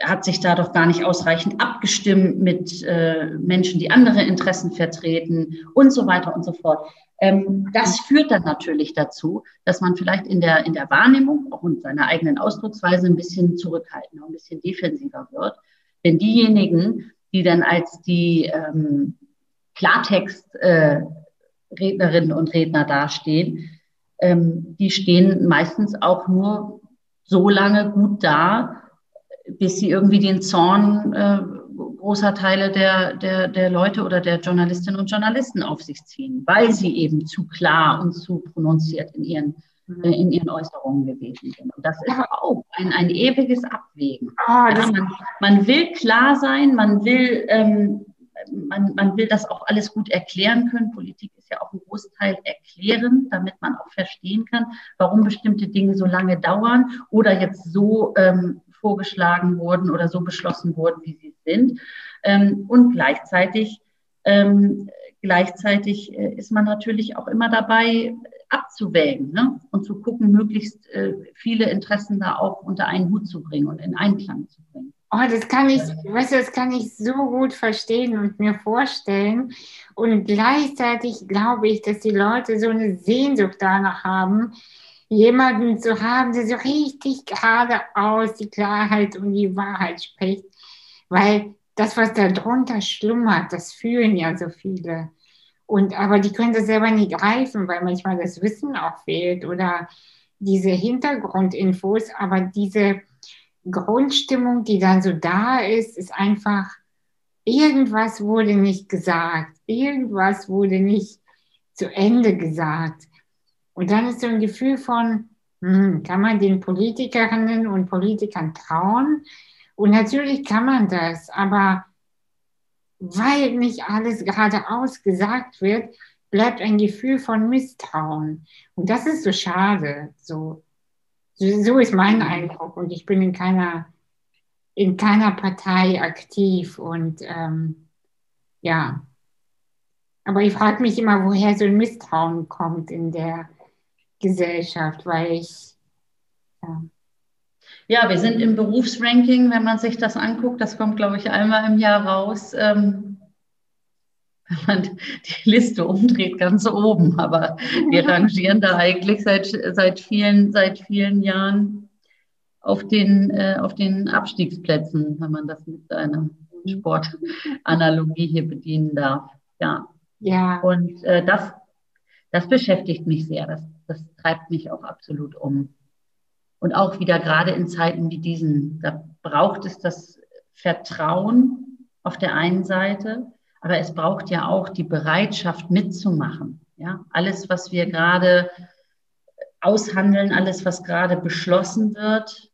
hat sich da doch gar nicht ausreichend abgestimmt mit äh, Menschen, die andere Interessen vertreten und so weiter und so fort. Ähm, das führt dann natürlich dazu, dass man vielleicht in der, in der Wahrnehmung auch in seiner eigenen Ausdrucksweise ein bisschen zurückhaltender, ein bisschen defensiver wird. Denn diejenigen, die dann als die ähm, Klartext äh, Rednerinnen und Redner dastehen, ähm, die stehen meistens auch nur so lange gut da, bis sie irgendwie den Zorn äh, großer Teile der, der, der Leute oder der Journalistinnen und Journalisten auf sich ziehen, weil sie eben zu klar und zu prononziert in ihren, mhm. äh, in ihren Äußerungen gewesen sind. Und das ist auch ein, ein ewiges Abwägen. Ah, ja, man, man, will klar sein, man will ähm, man, man will das auch alles gut erklären können. Politik ist ja auch ein Großteil erklären, damit man auch verstehen kann, warum bestimmte Dinge so lange dauern oder jetzt so ähm, vorgeschlagen wurden oder so beschlossen wurden, wie sie sind. Ähm, und gleichzeitig, ähm, gleichzeitig äh, ist man natürlich auch immer dabei, abzuwägen ne? und zu gucken, möglichst äh, viele Interessen da auch unter einen Hut zu bringen und in Einklang zu bringen. Oh, das kann ich, weißt du, das kann ich so gut verstehen und mir vorstellen. Und gleichzeitig glaube ich, dass die Leute so eine Sehnsucht danach haben, jemanden zu haben, der so richtig geradeaus die Klarheit und die Wahrheit spricht. Weil das, was da drunter schlummert, das fühlen ja so viele. Und, aber die können das selber nicht greifen, weil manchmal das Wissen auch fehlt oder diese Hintergrundinfos. Aber diese Grundstimmung, die dann so da ist, ist einfach, irgendwas wurde nicht gesagt, irgendwas wurde nicht zu Ende gesagt. Und dann ist so ein Gefühl von, hm, kann man den Politikerinnen und Politikern trauen? Und natürlich kann man das, aber weil nicht alles geradeaus gesagt wird, bleibt ein Gefühl von Misstrauen. Und das ist so schade. So, so ist mein Eindruck. Und ich bin in keiner, in keiner Partei aktiv. Und ähm, ja, aber ich frage mich immer, woher so ein Misstrauen kommt in der Gesellschaft, weil ich. Ja. ja, wir sind im Berufsranking, wenn man sich das anguckt, das kommt, glaube ich, einmal im Jahr raus. Ähm, wenn man die Liste umdreht, ganz oben. Aber wir rangieren da eigentlich seit, seit, vielen, seit vielen Jahren auf den, äh, auf den Abstiegsplätzen, wenn man das mit einer Sportanalogie hier bedienen darf. Ja. ja. Und äh, das, das beschäftigt mich sehr. Das das treibt mich auch absolut um. Und auch wieder gerade in Zeiten wie diesen, da braucht es das Vertrauen auf der einen Seite, aber es braucht ja auch die Bereitschaft mitzumachen. Ja, alles, was wir gerade aushandeln, alles, was gerade beschlossen wird,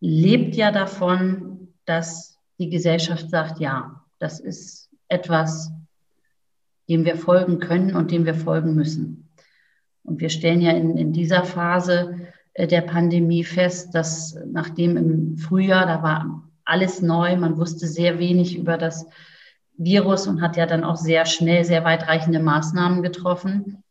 lebt ja davon, dass die Gesellschaft sagt, ja, das ist etwas, dem wir folgen können und dem wir folgen müssen. Und wir stellen ja in, in dieser Phase äh, der Pandemie fest, dass nachdem im Frühjahr, da war alles neu, man wusste sehr wenig über das Virus und hat ja dann auch sehr schnell sehr weitreichende Maßnahmen getroffen,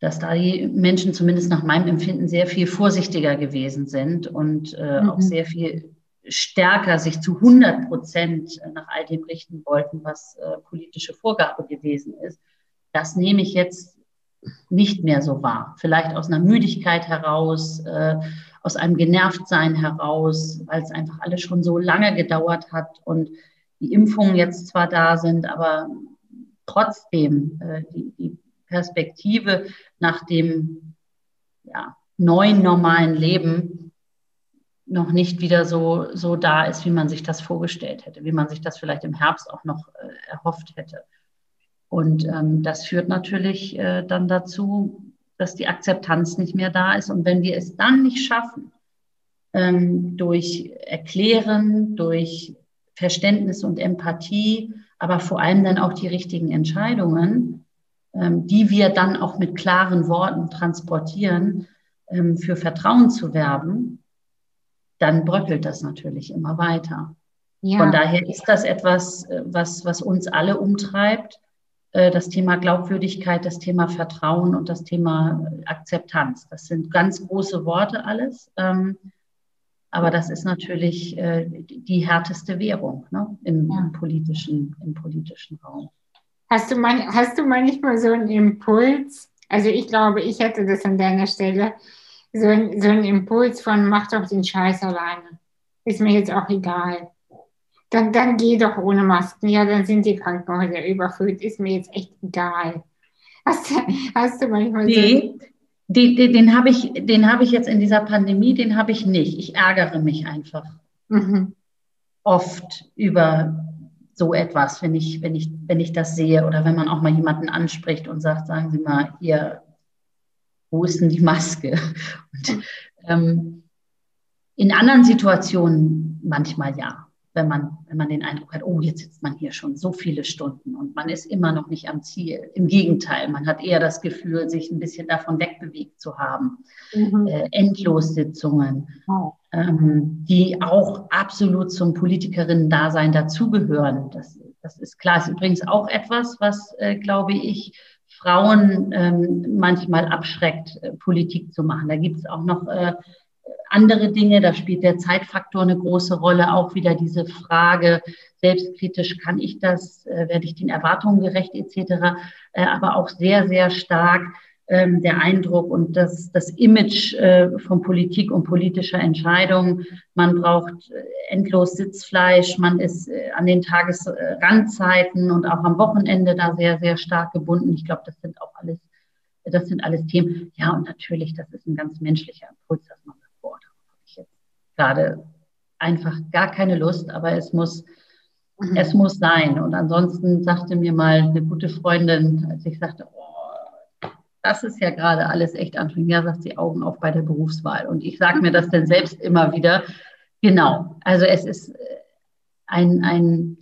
dass da die Menschen zumindest nach meinem Empfinden sehr viel vorsichtiger gewesen sind und äh, mhm. auch sehr viel stärker sich zu 100 Prozent nach all dem richten wollten, was äh, politische Vorgabe gewesen ist. Das nehme ich jetzt nicht mehr so war. Vielleicht aus einer Müdigkeit heraus, äh, aus einem Genervtsein heraus, weil es einfach alles schon so lange gedauert hat und die Impfungen jetzt zwar da sind, aber trotzdem äh, die, die Perspektive nach dem ja, neuen normalen Leben noch nicht wieder so, so da ist, wie man sich das vorgestellt hätte, wie man sich das vielleicht im Herbst auch noch äh, erhofft hätte. Und ähm, das führt natürlich äh, dann dazu, dass die Akzeptanz nicht mehr da ist. Und wenn wir es dann nicht schaffen, ähm, durch Erklären, durch Verständnis und Empathie, aber vor allem dann auch die richtigen Entscheidungen, ähm, die wir dann auch mit klaren Worten transportieren, ähm, für Vertrauen zu werben, dann bröckelt das natürlich immer weiter. Ja. Von daher ist das etwas, äh, was, was uns alle umtreibt das Thema Glaubwürdigkeit, das Thema Vertrauen und das Thema Akzeptanz. Das sind ganz große Worte alles. Ähm, aber das ist natürlich äh, die härteste Währung ne, im, ja. im, politischen, im politischen Raum. Hast du, man, hast du manchmal so einen Impuls? Also ich glaube, ich hätte das an deiner Stelle, so, ein, so einen Impuls von mach doch den Scheiß alleine. Ist mir jetzt auch egal dann, dann geh doch ohne Masken. Ja, dann sind die Krankenhäuser überfüllt. Ist mir jetzt echt egal. Hast, hast du manchmal nee, so? Den, den, den habe ich, hab ich jetzt in dieser Pandemie, den habe ich nicht. Ich ärgere mich einfach mhm. oft über so etwas, wenn ich, wenn, ich, wenn ich das sehe oder wenn man auch mal jemanden anspricht und sagt, sagen Sie mal, hier, wo ist denn die Maske? Und, ähm, in anderen Situationen manchmal ja wenn man, wenn man den Eindruck hat, oh, jetzt sitzt man hier schon so viele Stunden und man ist immer noch nicht am Ziel. Im Gegenteil, man hat eher das Gefühl, sich ein bisschen davon wegbewegt zu haben. Mhm. Äh, Endlossitzungen, oh. ähm, die auch absolut zum Politikerinnen-Dasein dazugehören. Das, das ist klar. Ist übrigens auch etwas, was, äh, glaube ich, Frauen ähm, manchmal abschreckt, äh, Politik zu machen. Da gibt es auch noch äh, andere Dinge. Da spielt der Zeitfaktor eine große Rolle. Auch wieder diese Frage, selbstkritisch kann ich das, äh, werde ich den Erwartungen gerecht etc. Äh, aber auch sehr, sehr stark ähm, der Eindruck und das, das Image äh, von Politik und politischer Entscheidung. Man braucht endlos Sitzfleisch, man ist an den Tagesrandzeiten und auch am Wochenende da sehr, sehr stark gebunden. Ich glaube, das sind auch alles, das sind alles Themen. Ja, und natürlich, das ist ein ganz menschlicher Impuls, dass man sagt, boah, da habe ich jetzt gerade einfach gar keine Lust, aber es muss, mhm. es muss sein. Und ansonsten sagte mir mal eine gute Freundin, als ich sagte, oh, das ist ja gerade alles echt anstrengend. Ja, sagt sie Augen auf bei der Berufswahl. Und ich sage mir das dann selbst immer wieder. Genau. Also es ist äh, ein, ein,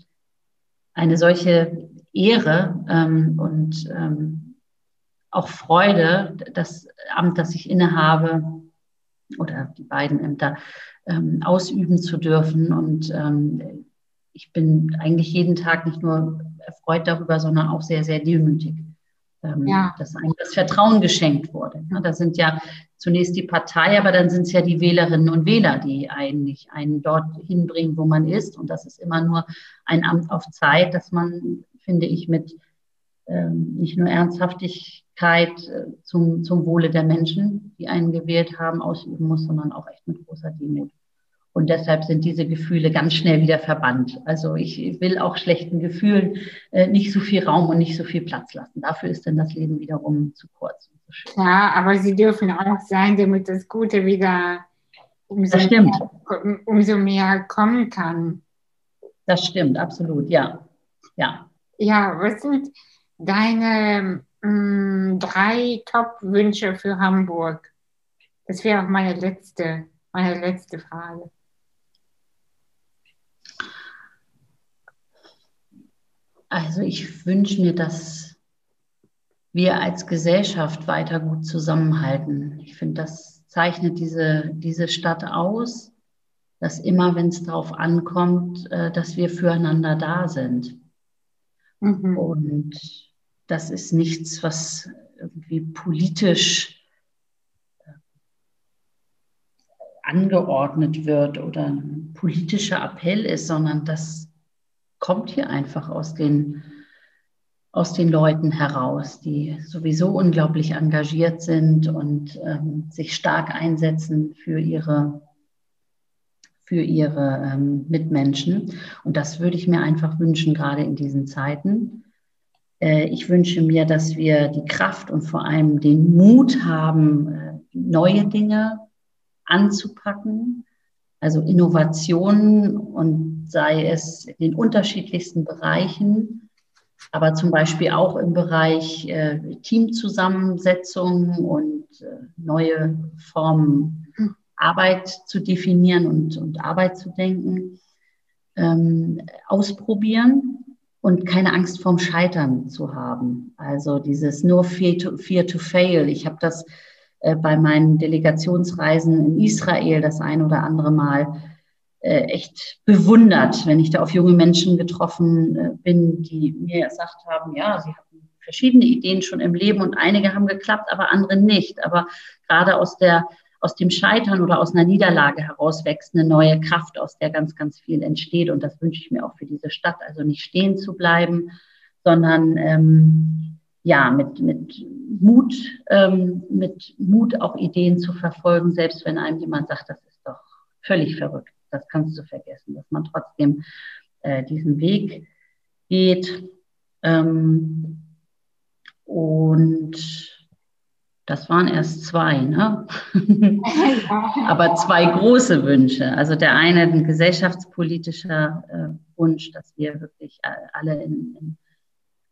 eine solche Ehre ähm, und ähm, auch Freude, das Amt, das ich innehabe oder die beiden Ämter ähm, ausüben zu dürfen. Und ähm, ich bin eigentlich jeden Tag nicht nur erfreut darüber, sondern auch sehr, sehr demütig ähm, ja. dass einem das Vertrauen geschenkt wurde. Ja, das sind ja zunächst die Partei, aber dann sind es ja die Wählerinnen und Wähler, die eigentlich einen dort hinbringen, wo man ist. Und das ist immer nur ein Amt auf Zeit, dass man, finde ich, mit ähm, nicht nur Ernsthaftigkeit äh, zum, zum Wohle der Menschen, die einen gewählt haben, ausüben muss, sondern auch echt mit großer Demut. Und deshalb sind diese Gefühle ganz schnell wieder verbannt. Also ich will auch schlechten Gefühlen äh, nicht so viel Raum und nicht so viel Platz lassen. Dafür ist dann das Leben wiederum zu kurz. So ja, aber sie dürfen auch sein, damit das Gute wieder umso, Mehr, umso mehr kommen kann. Das stimmt, absolut, ja. Ja, ja was sind deine mh, mm, drei Top-Wünsche für Hamburg? Das wäre auch meine letzte, meine letzte Frage. Also ich wünsche mir, dass wir als Gesellschaft weiter gut zusammenhalten. Ich finde, das zeichnet diese, diese Stadt aus, dass immer, wenn es darauf ankommt, äh, dass wir füreinander da sind. Mhm. Und das ist nichts, was irgendwie politisch äh, angeordnet wird oder ein politischer Appell ist, sondern dass kommt hier einfach aus den, aus den Leuten heraus, die sowieso unglaublich engagiert sind und ähm, sich stark einsetzen für ihre, für ihre ähm, Mitmenschen. Und das würde ich mir einfach wünschen, gerade in diesen Zeiten. Äh, ich wünsche mir, dass wir die Kraft und vor allem den Mut haben, äh, neue Dinge anzupacken, also Innovationen und sei es in den unterschiedlichsten Bereichen, aber zum Beispiel auch im Bereich äh, Teamzusammensetzung und neue Formen Arbeit zu definieren und, und Arbeit zu denken, ähm, ausprobieren und keine Angst vorm Scheitern zu haben. Also dieses nur Fear to, fear to fail. Ich habe das äh, bei meinen Delegationsreisen in Israel das ein oder andere Mal äh, echt bewundert, wenn ich da auf junge Menschen getroffen äh, bin, die mir gesagt haben, ja, sie hatten verschiedene Ideen schon im Leben und einige haben geklappt, aber andere nicht. Aber gerade aus der aus dem Scheitern oder aus einer Niederlage heraus wächst eine neue Kraft, aus der ganz, ganz viel entsteht. Und das wünsche ich mir auch für diese Stadt. Also nicht stehen zu bleiben, sondern ähm, ja, mit, mit Mut, ähm, mit Mut auch Ideen zu verfolgen, selbst wenn einem jemand sagt, das ist doch völlig verrückt, das kannst du vergessen, dass man trotzdem äh, diesen Weg geht. Ähm, und das waren erst zwei, ne? Aber zwei große Wünsche. Also der eine ein gesellschaftspolitischer äh, Wunsch, dass wir wirklich alle in, in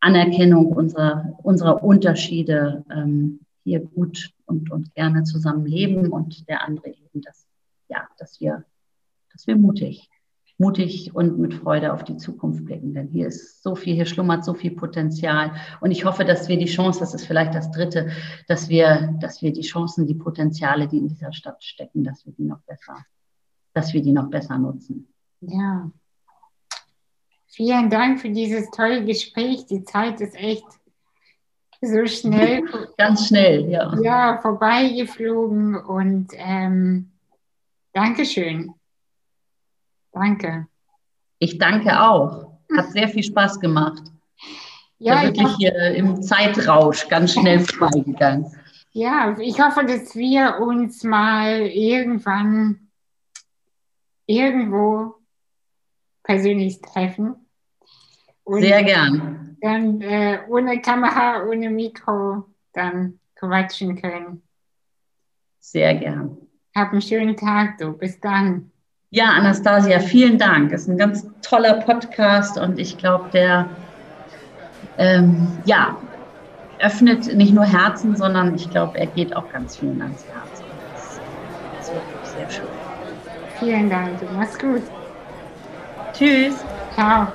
Anerkennung unserer, unserer Unterschiede ähm, hier gut und, und gerne zusammenleben und der andere eben, dass, ja, dass wir, dass wir mutig, mutig und mit Freude auf die Zukunft blicken. Denn hier ist so viel, hier schlummert so viel Potenzial. Und ich hoffe, dass wir die Chance, das ist vielleicht das Dritte, dass wir, dass wir die Chancen, die Potenziale, die in dieser Stadt stecken, dass wir die noch besser, dass wir die noch besser nutzen. Ja, Vielen Dank für dieses tolle Gespräch. Die Zeit ist echt so schnell. Ganz schnell, ja. Ja, vorbeigeflogen und ähm, Dankeschön. Danke. Ich danke auch. Hat sehr viel Spaß gemacht. Ja, wirklich hier im Zeitrausch ganz schnell vorbeigegangen. Ja, ich hoffe, dass wir uns mal irgendwann irgendwo persönlich treffen. Und Sehr gern. Dann äh, ohne Kamera, ohne Mikro dann quatschen können. Sehr gern. Hab einen schönen Tag, du. Bis dann. Ja, Anastasia, vielen Dank. Es ist ein ganz toller Podcast und ich glaube, der ähm, ja, öffnet nicht nur Herzen, sondern ich glaube, er geht auch ganz vielen ans Herz. Das ist wirklich sehr schön. Vielen Dank. Mach's gut. Tschüss. Ciao.